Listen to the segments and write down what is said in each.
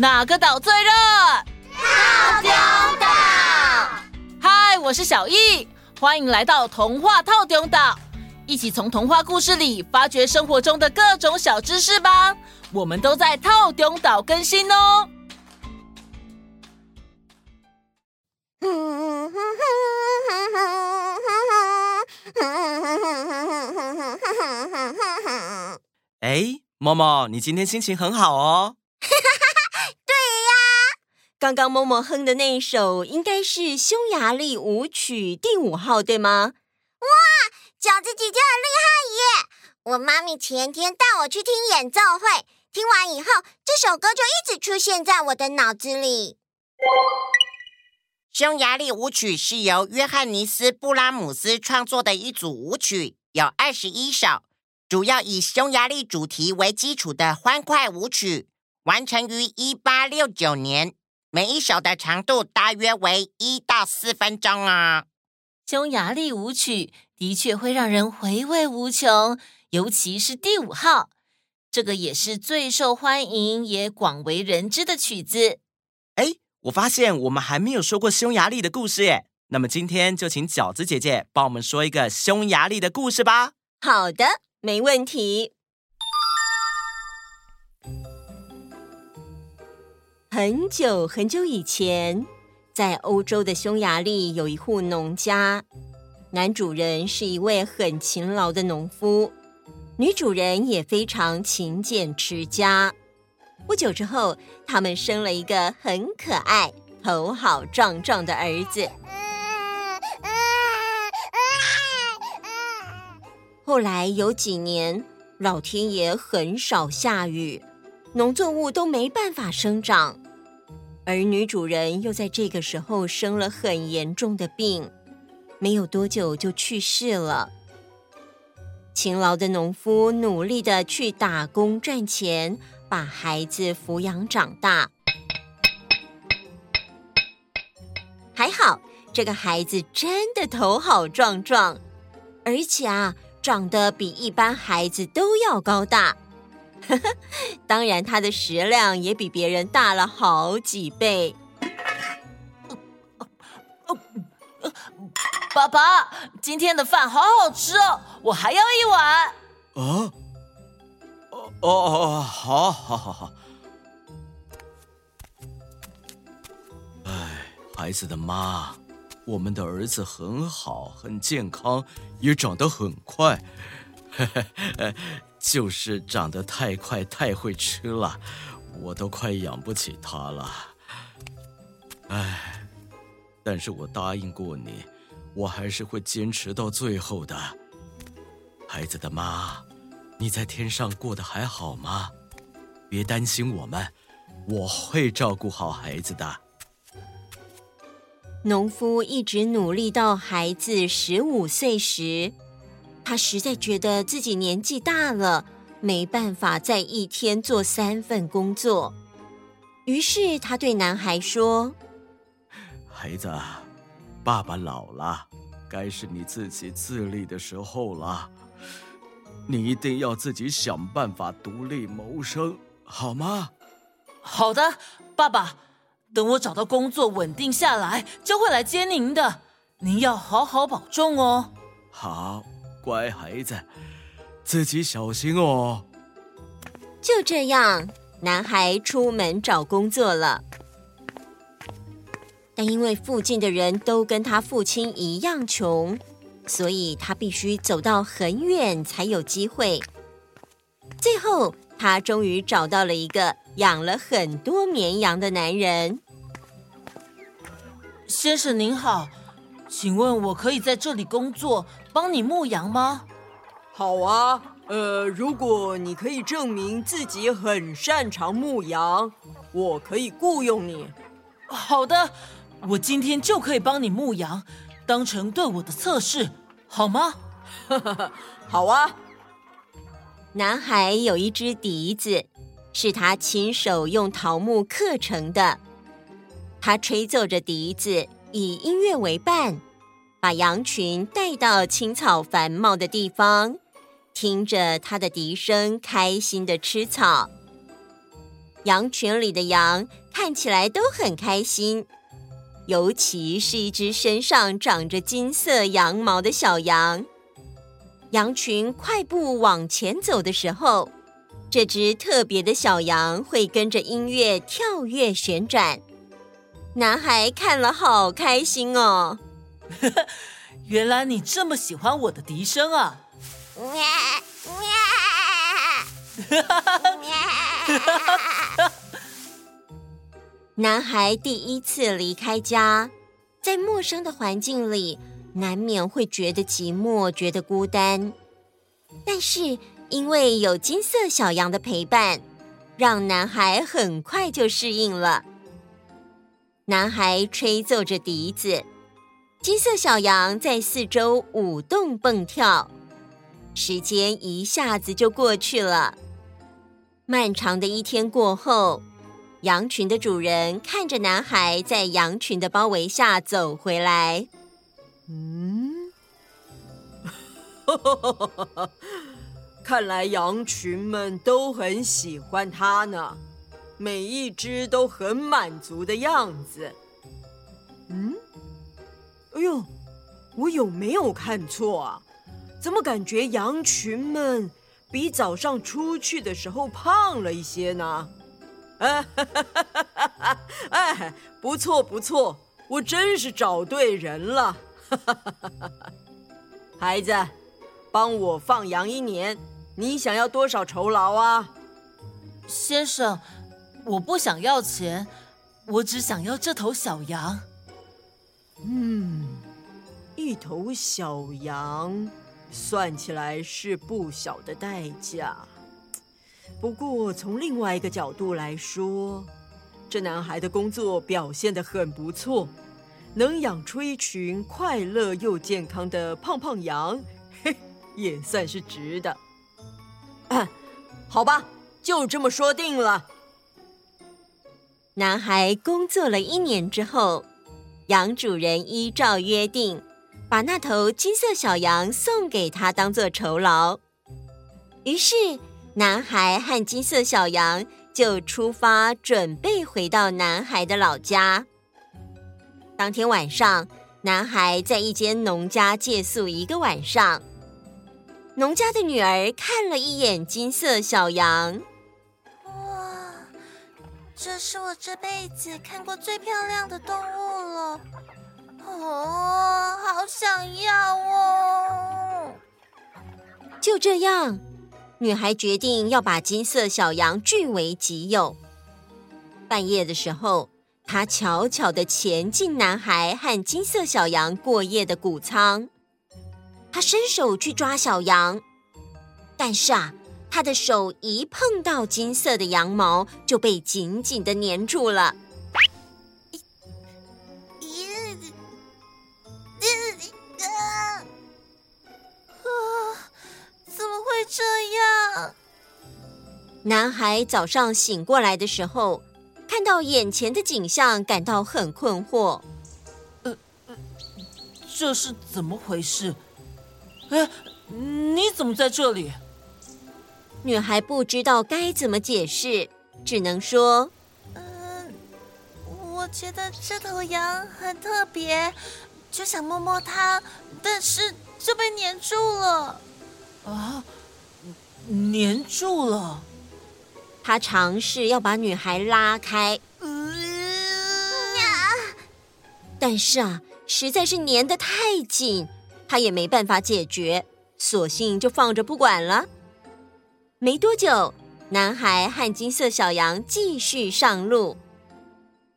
哪个岛最热？套中岛。嗨，我是小艺，欢迎来到童话套中岛，一起从童话故事里发掘生活中的各种小知识吧。我们都在套中岛更新哦。哎，默默，你今天心情很好哦。刚刚默默哼的那一首应该是匈牙利舞曲第五号，对吗？哇，饺子姐姐很厉害耶！我妈咪前天带我去听演奏会，听完以后，这首歌就一直出现在我的脑子里。匈牙利舞曲是由约翰尼斯·布拉姆斯创作的一组舞曲，有二十一首，主要以匈牙利主题为基础的欢快舞曲，完成于一八六九年。每一首的长度大约为一到四分钟啊。匈牙利舞曲的确会让人回味无穷，尤其是第五号，这个也是最受欢迎也广为人知的曲子。哎，我发现我们还没有说过匈牙利的故事耶。那么今天就请饺子姐姐帮我们说一个匈牙利的故事吧。好的，没问题。很久很久以前，在欧洲的匈牙利有一户农家，男主人是一位很勤劳的农夫，女主人也非常勤俭持家。不久之后，他们生了一个很可爱、头好壮壮的儿子。后来有几年，老天爷很少下雨。农作物都没办法生长，而女主人又在这个时候生了很严重的病，没有多久就去世了。勤劳的农夫努力的去打工赚钱，把孩子抚养长大。还好，这个孩子真的头好壮壮，而且啊，长得比一般孩子都要高大。当然，他的食量也比别人大了好几倍。爸爸，今天的饭好好吃哦，我还要一碗。啊？哦哦哦，好，好，好，好。哎，孩子的妈，我们的儿子很好，很健康，也长得很快。就是长得太快，太会吃了，我都快养不起他了。唉，但是我答应过你，我还是会坚持到最后的。孩子的妈，你在天上过得还好吗？别担心我们，我会照顾好孩子的。农夫一直努力到孩子十五岁时。他实在觉得自己年纪大了，没办法再一天做三份工作。于是他对男孩说：“孩子，爸爸老了，该是你自己自立的时候了。你一定要自己想办法独立谋生，好吗？”“好的，爸爸。等我找到工作稳定下来，就会来接您的。您要好好保重哦。”“好。”乖孩子，自己小心哦。就这样，男孩出门找工作了。但因为附近的人都跟他父亲一样穷，所以他必须走到很远才有机会。最后，他终于找到了一个养了很多绵羊的男人。先生您好。请问我可以在这里工作，帮你牧羊吗？好啊，呃，如果你可以证明自己很擅长牧羊，我可以雇佣你。好的，我今天就可以帮你牧羊，当成对我的测试，好吗？好啊。男孩有一只笛子，是他亲手用桃木刻成的，他吹奏着笛子。以音乐为伴，把羊群带到青草繁茂的地方，听着他的笛声，开心的吃草。羊群里的羊看起来都很开心，尤其是一只身上长着金色羊毛的小羊。羊群快步往前走的时候，这只特别的小羊会跟着音乐跳跃旋转。男孩看了好开心哦！原来你这么喜欢我的笛声啊！男孩第一次离开家，在陌生的环境里，难免会觉得寂寞，觉得孤单。但是因为有金色小羊的陪伴，让男孩很快就适应了。男孩吹奏着笛子，金色小羊在四周舞动蹦跳，时间一下子就过去了。漫长的一天过后，羊群的主人看着男孩在羊群的包围下走回来。嗯，看来羊群们都很喜欢他呢，每一只都很满足的样子。嗯，哎呦，我有没有看错啊？怎么感觉羊群们比早上出去的时候胖了一些呢？哎，哎，不错不错，我真是找对人了。孩子，帮我放羊一年，你想要多少酬劳啊？先生，我不想要钱，我只想要这头小羊。嗯，一头小羊。算起来是不小的代价，不过从另外一个角度来说，这男孩的工作表现得很不错，能养出一群快乐又健康的胖胖羊，嘿，也算是值得。好吧，就这么说定了。男孩工作了一年之后，羊主人依照约定。把那头金色小羊送给他当做酬劳，于是男孩和金色小羊就出发，准备回到男孩的老家。当天晚上，男孩在一间农家借宿一个晚上。农家的女儿看了一眼金色小羊，这是我这辈子看过最漂亮的动物了。哦，好想要哦！就这样，女孩决定要把金色小羊据为己有。半夜的时候，她悄悄地潜进男孩和金色小羊过夜的谷仓。她伸手去抓小羊，但是啊，她的手一碰到金色的羊毛，就被紧紧的粘住了。怎么会这样，男孩早上醒过来的时候，看到眼前的景象，感到很困惑。呃，这是怎么回事？哎，你怎么在这里？女孩不知道该怎么解释，只能说：“嗯，我觉得这头羊很特别，就想摸摸它，但是就被粘住了。”啊。粘住了，他尝试要把女孩拉开，但是啊，实在是粘得太紧，他也没办法解决，索性就放着不管了。没多久，男孩和金色小羊继续上路，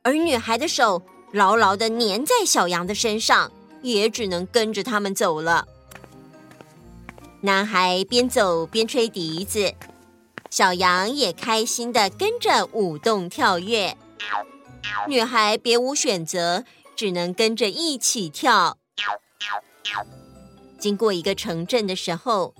而女孩的手牢牢的粘在小羊的身上，也只能跟着他们走了。男孩边走边吹笛子，小羊也开心的跟着舞动跳跃。女孩别无选择，只能跟着一起跳。经过一个城镇的时候，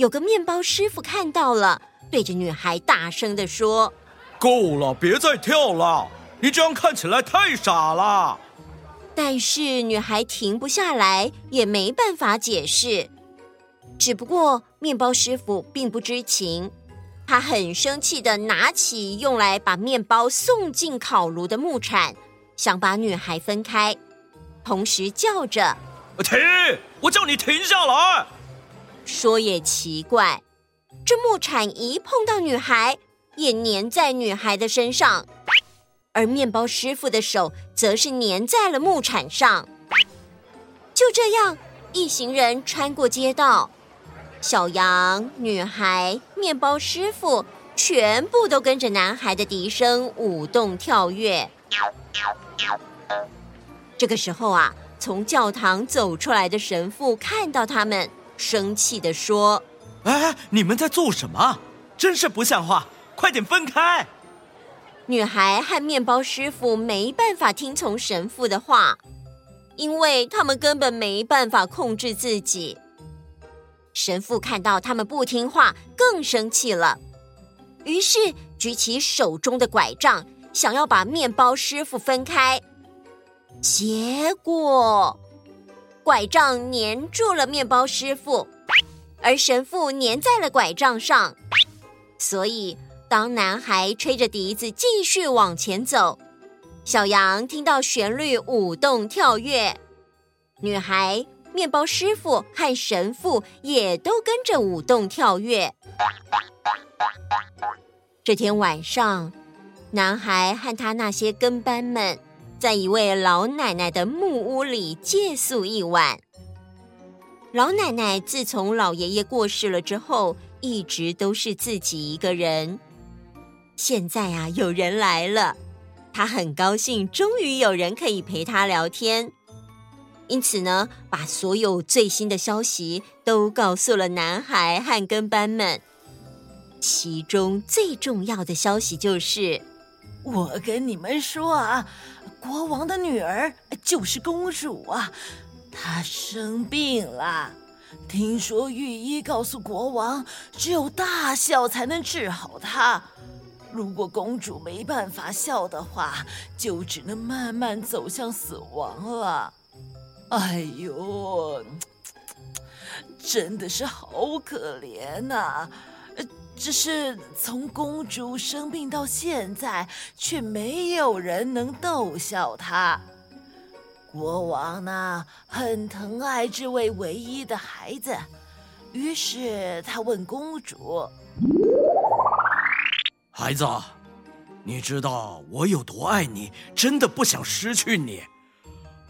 有个面包师傅看到了，对着女孩大声的说：“够了，别再跳了，你这样看起来太傻了。”但是女孩停不下来，也没办法解释。只不过，面包师傅并不知情，他很生气的拿起用来把面包送进烤炉的木铲，想把女孩分开，同时叫着：“停！我叫你停下来！”说也奇怪，这木铲一碰到女孩，也粘在女孩的身上，而面包师傅的手则是粘在了木铲上。就这样，一行人穿过街道，小羊、女孩、面包师傅全部都跟着男孩的笛声舞动跳跃。这个时候啊，从教堂走出来的神父看到他们，生气地说：“哎，你们在做什么？真是不像话！快点分开！”女孩和面包师傅没办法听从神父的话。因为他们根本没办法控制自己。神父看到他们不听话，更生气了，于是举起手中的拐杖，想要把面包师傅分开。结果，拐杖粘住了面包师傅，而神父粘在了拐杖上。所以，当男孩吹着笛子继续往前走。小羊听到旋律，舞动跳跃；女孩、面包师傅和神父也都跟着舞动跳跃。这天晚上，男孩和他那些跟班们在一位老奶奶的木屋里借宿一晚。老奶奶自从老爷爷过世了之后，一直都是自己一个人。现在啊，有人来了。她很高兴，终于有人可以陪她聊天，因此呢，把所有最新的消息都告诉了男孩和跟班们。其中最重要的消息就是，我跟你们说啊，国王的女儿就是公主啊，她生病了。听说御医告诉国王，只有大笑才能治好她。如果公主没办法笑的话，就只能慢慢走向死亡了。哎呦，真的是好可怜呐！只是从公主生病到现在，却没有人能逗笑她。国王呢，很疼爱这位唯一的孩子，于是他问公主。孩子，你知道我有多爱你，真的不想失去你。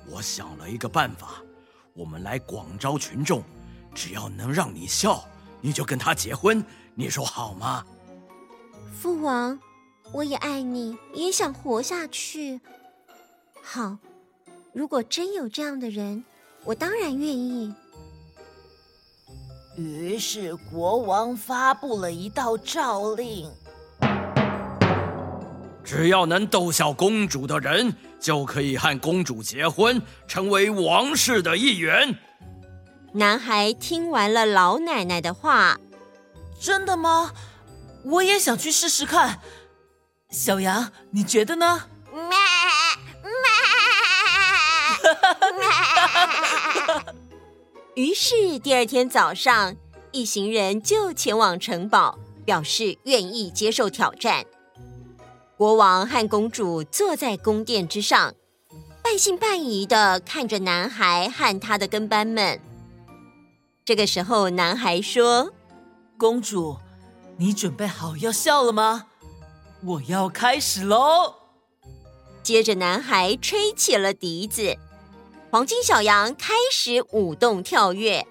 我想了一个办法，我们来广招群众，只要能让你笑，你就跟他结婚，你说好吗？父王，我也爱你，也想活下去。好，如果真有这样的人，我当然愿意。于是国王发布了一道诏令。只要能逗笑公主的人，就可以和公主结婚，成为王室的一员。男孩听完了老奶奶的话，真的吗？我也想去试试看。小羊，你觉得呢？于是第二天早上，一行人就前往城堡，表示愿意接受挑战。国王和公主坐在宫殿之上，半信半疑的看着男孩和他的跟班们。这个时候，男孩说：“公主，你准备好要笑了吗？我要开始喽！”接着，男孩吹起了笛子，黄金小羊开始舞动跳跃。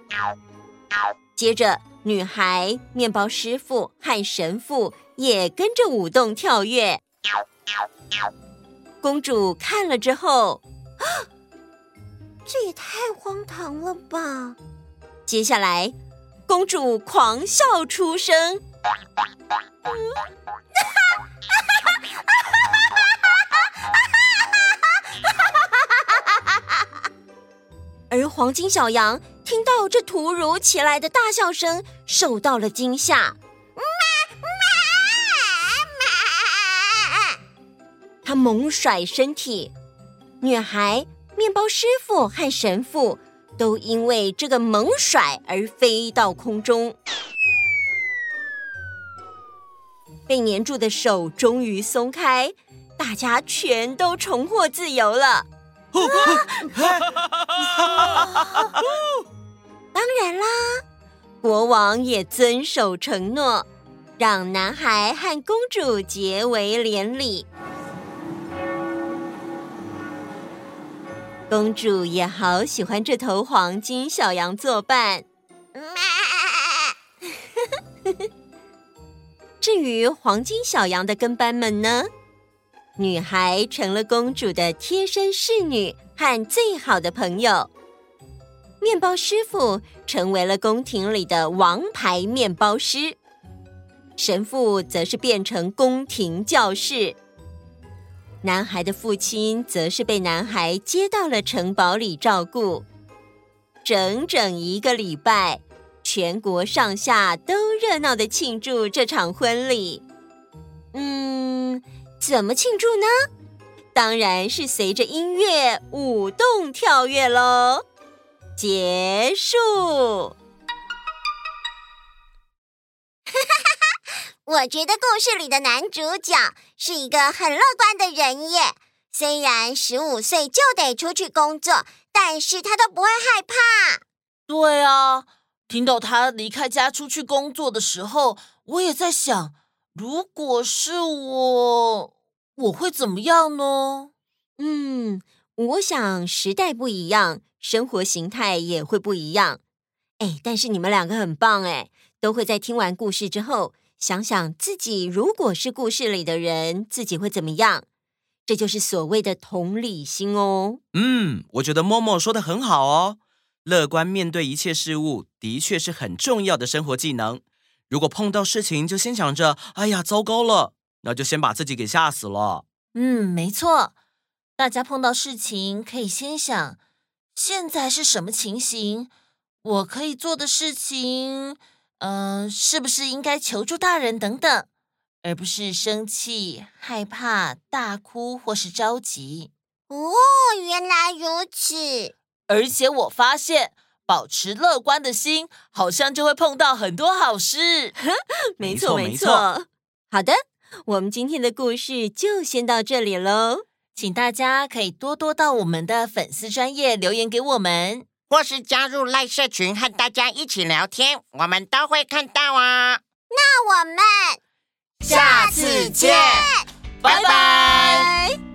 接着，女孩、面包师傅和神父也跟着舞动跳跃。公主看了之后，啊，这也太荒唐了吧！接下来，公主狂笑出声，而黄金小羊听到这突如其来的大笑声，受到了惊吓。他猛甩身体，女孩、面包师傅和神父都因为这个猛甩而飞到空中。被黏住的手终于松开，大家全都重获自由了。当然啦，国王也遵守承诺，让男孩和公主结为连理。公主也好喜欢这头黄金小羊作伴。至于黄金小羊的跟班们呢？女孩成了公主的贴身侍女和最好的朋友。面包师傅成为了宫廷里的王牌面包师。神父则是变成宫廷教士。男孩的父亲则是被男孩接到了城堡里照顾。整整一个礼拜。全国上下都热闹的庆祝这场婚礼。嗯，怎么庆祝呢？当然是随着音乐舞动跳跃喽。结束。哈哈哈！我觉得故事里的男主角是一个很乐观的人耶。虽然十五岁就得出去工作，但是他都不会害怕。对啊。听到他离开家出去工作的时候，我也在想，如果是我，我会怎么样呢？嗯，我想时代不一样，生活形态也会不一样。哎，但是你们两个很棒哎，都会在听完故事之后，想想自己如果是故事里的人，自己会怎么样？这就是所谓的同理心哦。嗯，我觉得默默说的很好哦。乐观面对一切事物，的确是很重要的生活技能。如果碰到事情就先想着“哎呀，糟糕了”，那就先把自己给吓死了。嗯，没错。大家碰到事情可以先想：现在是什么情形？我可以做的事情，嗯、呃，是不是应该求助大人等等，而不是生气、害怕、大哭或是着急。哦，原来如此。而且我发现，保持乐观的心，好像就会碰到很多好事。没错，没错，没错。好的，我们今天的故事就先到这里喽。请大家可以多多到我们的粉丝专业留言给我们，或是加入赖社群和大家一起聊天我们都会看到啊。那我们下次见。拜拜。